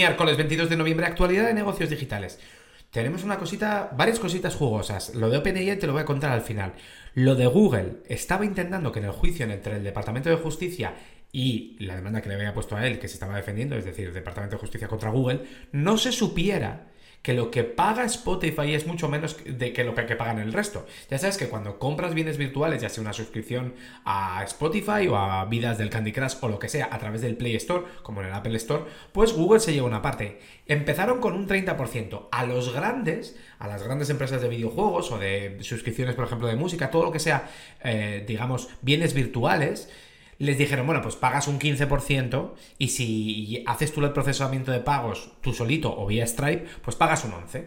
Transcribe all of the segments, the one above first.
Miércoles 22 de noviembre, actualidad de negocios digitales. Tenemos una cosita, varias cositas jugosas. Lo de OpenAI te lo voy a contar al final. Lo de Google estaba intentando que en el juicio entre el Departamento de Justicia y la demanda que le había puesto a él, que se estaba defendiendo, es decir, el Departamento de Justicia contra Google, no se supiera que lo que paga Spotify es mucho menos de que lo que pagan el resto. Ya sabes que cuando compras bienes virtuales, ya sea una suscripción a Spotify o a vidas del Candy Crush o lo que sea a través del Play Store, como en el Apple Store, pues Google se lleva una parte. Empezaron con un 30%. A los grandes, a las grandes empresas de videojuegos o de suscripciones, por ejemplo, de música, todo lo que sea, eh, digamos, bienes virtuales, les dijeron, bueno, pues pagas un 15% y si haces tú el procesamiento de pagos tú solito o vía Stripe, pues pagas un 11%.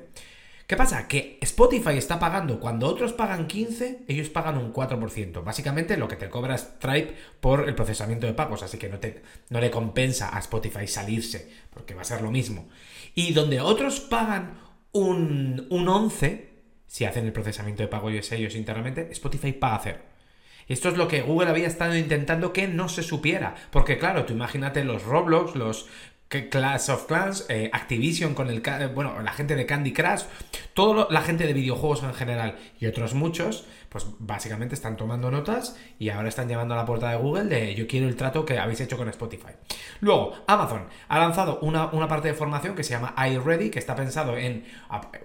¿Qué pasa? Que Spotify está pagando, cuando otros pagan 15, ellos pagan un 4%. Básicamente lo que te cobra Stripe por el procesamiento de pagos, así que no, te, le compensa a Spotify salirse, porque va a ser lo mismo. Y donde otros pagan un, un 11, si hacen el procesamiento de pago ellos internamente, Spotify paga cero. Esto es lo que Google había estado intentando que no se supiera. Porque claro, tú imagínate los Roblox, los Clash of Clans, eh, Activision con el... Bueno, la gente de Candy Crush, toda la gente de videojuegos en general y otros muchos, pues básicamente están tomando notas y ahora están llamando a la puerta de Google de yo quiero el trato que habéis hecho con Spotify. Luego, Amazon ha lanzado una, una parte de formación que se llama iReady, que está pensado en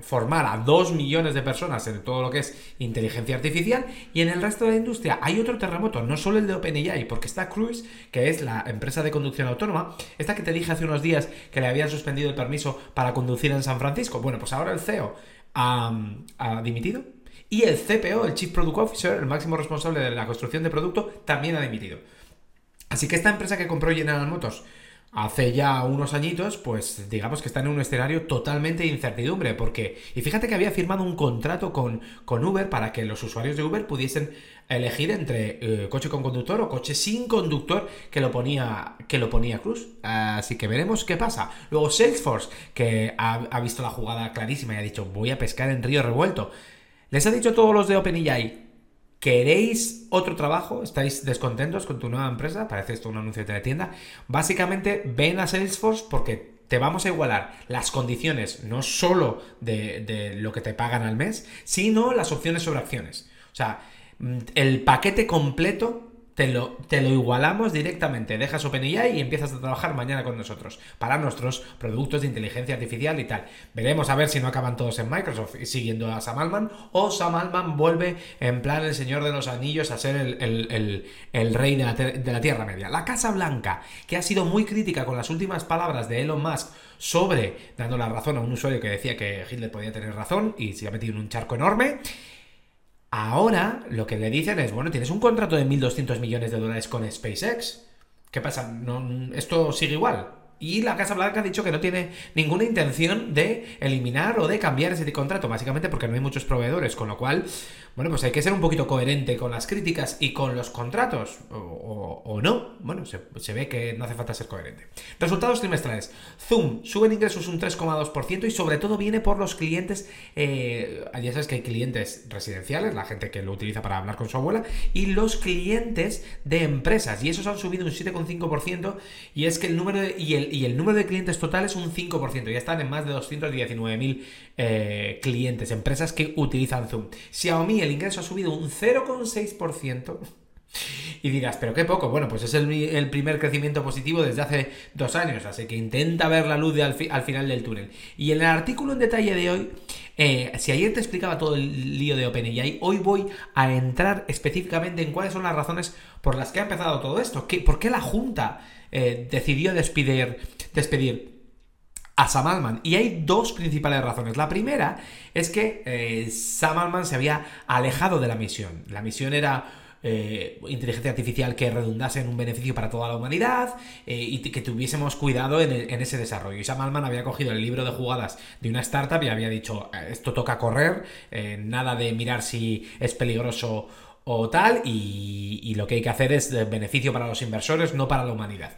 formar a dos millones de personas en todo lo que es inteligencia artificial y en el resto de la industria hay otro terremoto, no solo el de OpenAI, porque está Cruise, que es la empresa de conducción autónoma, esta que te dije hace unos días que le habían suspendido el permiso para conducir en San Francisco. Bueno, pues ahora el CEO ha dimitido y el CPO, el Chief Product Officer, el máximo responsable de la construcción de producto, también ha dimitido. Así que esta empresa que compró General Motors hace ya unos añitos, pues digamos que está en un escenario totalmente de incertidumbre, porque, y fíjate que había firmado un contrato con, con Uber para que los usuarios de Uber pudiesen elegir entre eh, coche con conductor o coche sin conductor que lo ponía, que lo ponía Cruz. Así que veremos qué pasa. Luego Salesforce, que ha, visto la jugada clarísima y ha dicho voy a pescar en río revuelto. Les ha dicho todos los de OpenAI, ¿queréis otro trabajo? ¿Estáis descontentos con tu nueva empresa? Parece esto un anuncio de tienda. Básicamente, ven a Salesforce porque te vamos a igualar las condiciones, no solo de, de, lo que te pagan al mes, sino las opciones sobre acciones. O sea, el paquete completo te lo, te lo igualamos directamente. Dejas OpenAI y empiezas a trabajar mañana con nosotros para nuestros productos de inteligencia artificial y tal. Veremos a ver si no acaban todos en Microsoft siguiendo a Sam Altman o Sam Altman vuelve en plan el Señor de los Anillos a ser el, rey de la, de la Tierra Media. La Casa Blanca, que ha sido muy crítica con las últimas palabras de Elon Musk sobre dando la razón a un usuario que decía que Hitler podía tener razón y se ha metido en un charco enorme. Ahora lo que le dicen es, bueno, tienes un contrato de 1.200 millones de dólares con SpaceX. ¿Qué pasa? ¿No, ¿Esto sigue igual? Y la Casa Blanca ha dicho que no tiene ninguna intención de eliminar o de cambiar ese contrato, básicamente porque no hay muchos proveedores, con lo cual, bueno, pues hay que ser un poquito coherente con las críticas y con los contratos, o, no. Bueno, se, ve que no hace falta ser coherente. Resultados trimestrales. Zoom sube en ingresos un 3,2% y sobre todo viene por los clientes, eh, ya sabes que hay clientes residenciales, la gente que lo utiliza para hablar con su abuela, y los clientes de empresas, y esos han subido un 7,5%, y es que el número de, y el y el número de clientes totales un 5%. Ya están en más de 219.000 eh, clientes, empresas que utilizan Zoom. Xiaomi, el ingreso ha subido un 0,6%. Y dirás, pero qué poco. Bueno, pues es el, primer crecimiento positivo desde hace dos años, así que intenta ver la luz al, final del túnel. Y en el artículo en detalle de hoy, eh, si ayer te explicaba todo el lío de OpenAI, hoy voy a entrar específicamente en cuáles son las razones por las que ha empezado todo esto. ¿Por qué la Junta eh, decidió despedir, despedir a Sam Altman. Y hay dos principales razones. La primera es que eh, Sam Altman se había alejado de la misión. La misión era eh, inteligencia artificial que redundase en un beneficio para toda la humanidad y que tuviésemos cuidado en, ese desarrollo. Y Sam Altman había cogido el libro de jugadas de una startup y había dicho, esto toca correr, nada de mirar si es peligroso o tal, y, lo que hay que hacer es de beneficio para los inversores, no para la humanidad.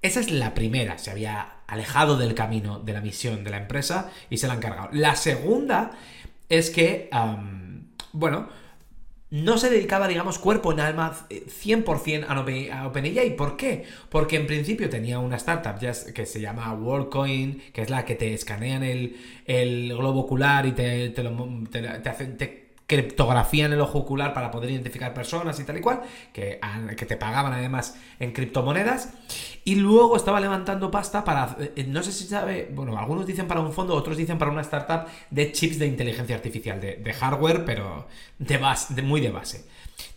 Esa es la primera, se había alejado del camino de la misión de la empresa y se la han cargado. La segunda es que, bueno, no se dedicaba, digamos, cuerpo en alma 100% eh, a OpenAI. ¿Por qué? Porque en principio tenía una startup que se llama WorldCoin, que es la que te escanean el, globo ocular y te, te hacen... Criptografía en el ojo ocular para poder identificar personas y tal y cual, que, que te pagaban además en criptomonedas, y luego estaba levantando pasta para, eh, no sé si sabe, bueno, algunos dicen para un fondo, otros dicen para una startup de chips de inteligencia artificial, de, hardware, pero de base, muy de base.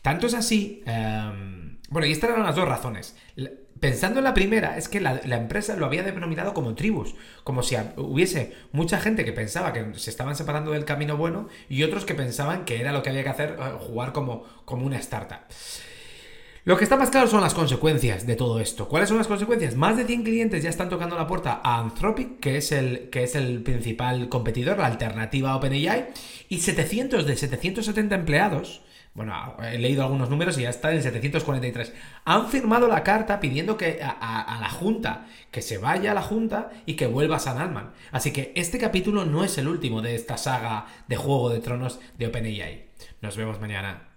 Tanto es así, em, bueno, y estas eran las dos razones. Pensando en la primera, es que la, empresa lo había denominado como tribus, como si hubiese mucha gente que pensaba que se estaban separando del camino bueno y otros que pensaban que era lo que había que hacer, eh, jugar como, como una startup. Lo que está más claro son las consecuencias de todo esto. ¿Cuáles son las consecuencias? Más de 100 clientes ya están tocando la puerta a Anthropic, que es el, que es el principal competidor, la alternativa a OpenAI, y 700 de 770 empleados bueno, he leído algunos números y ya está en 743. Han firmado la carta pidiendo que a, la Junta, que se vaya a la Junta y que vuelva a San Alman. Así que este capítulo no es el último de esta saga de Juego de Tronos de OpenAI. Nos vemos mañana.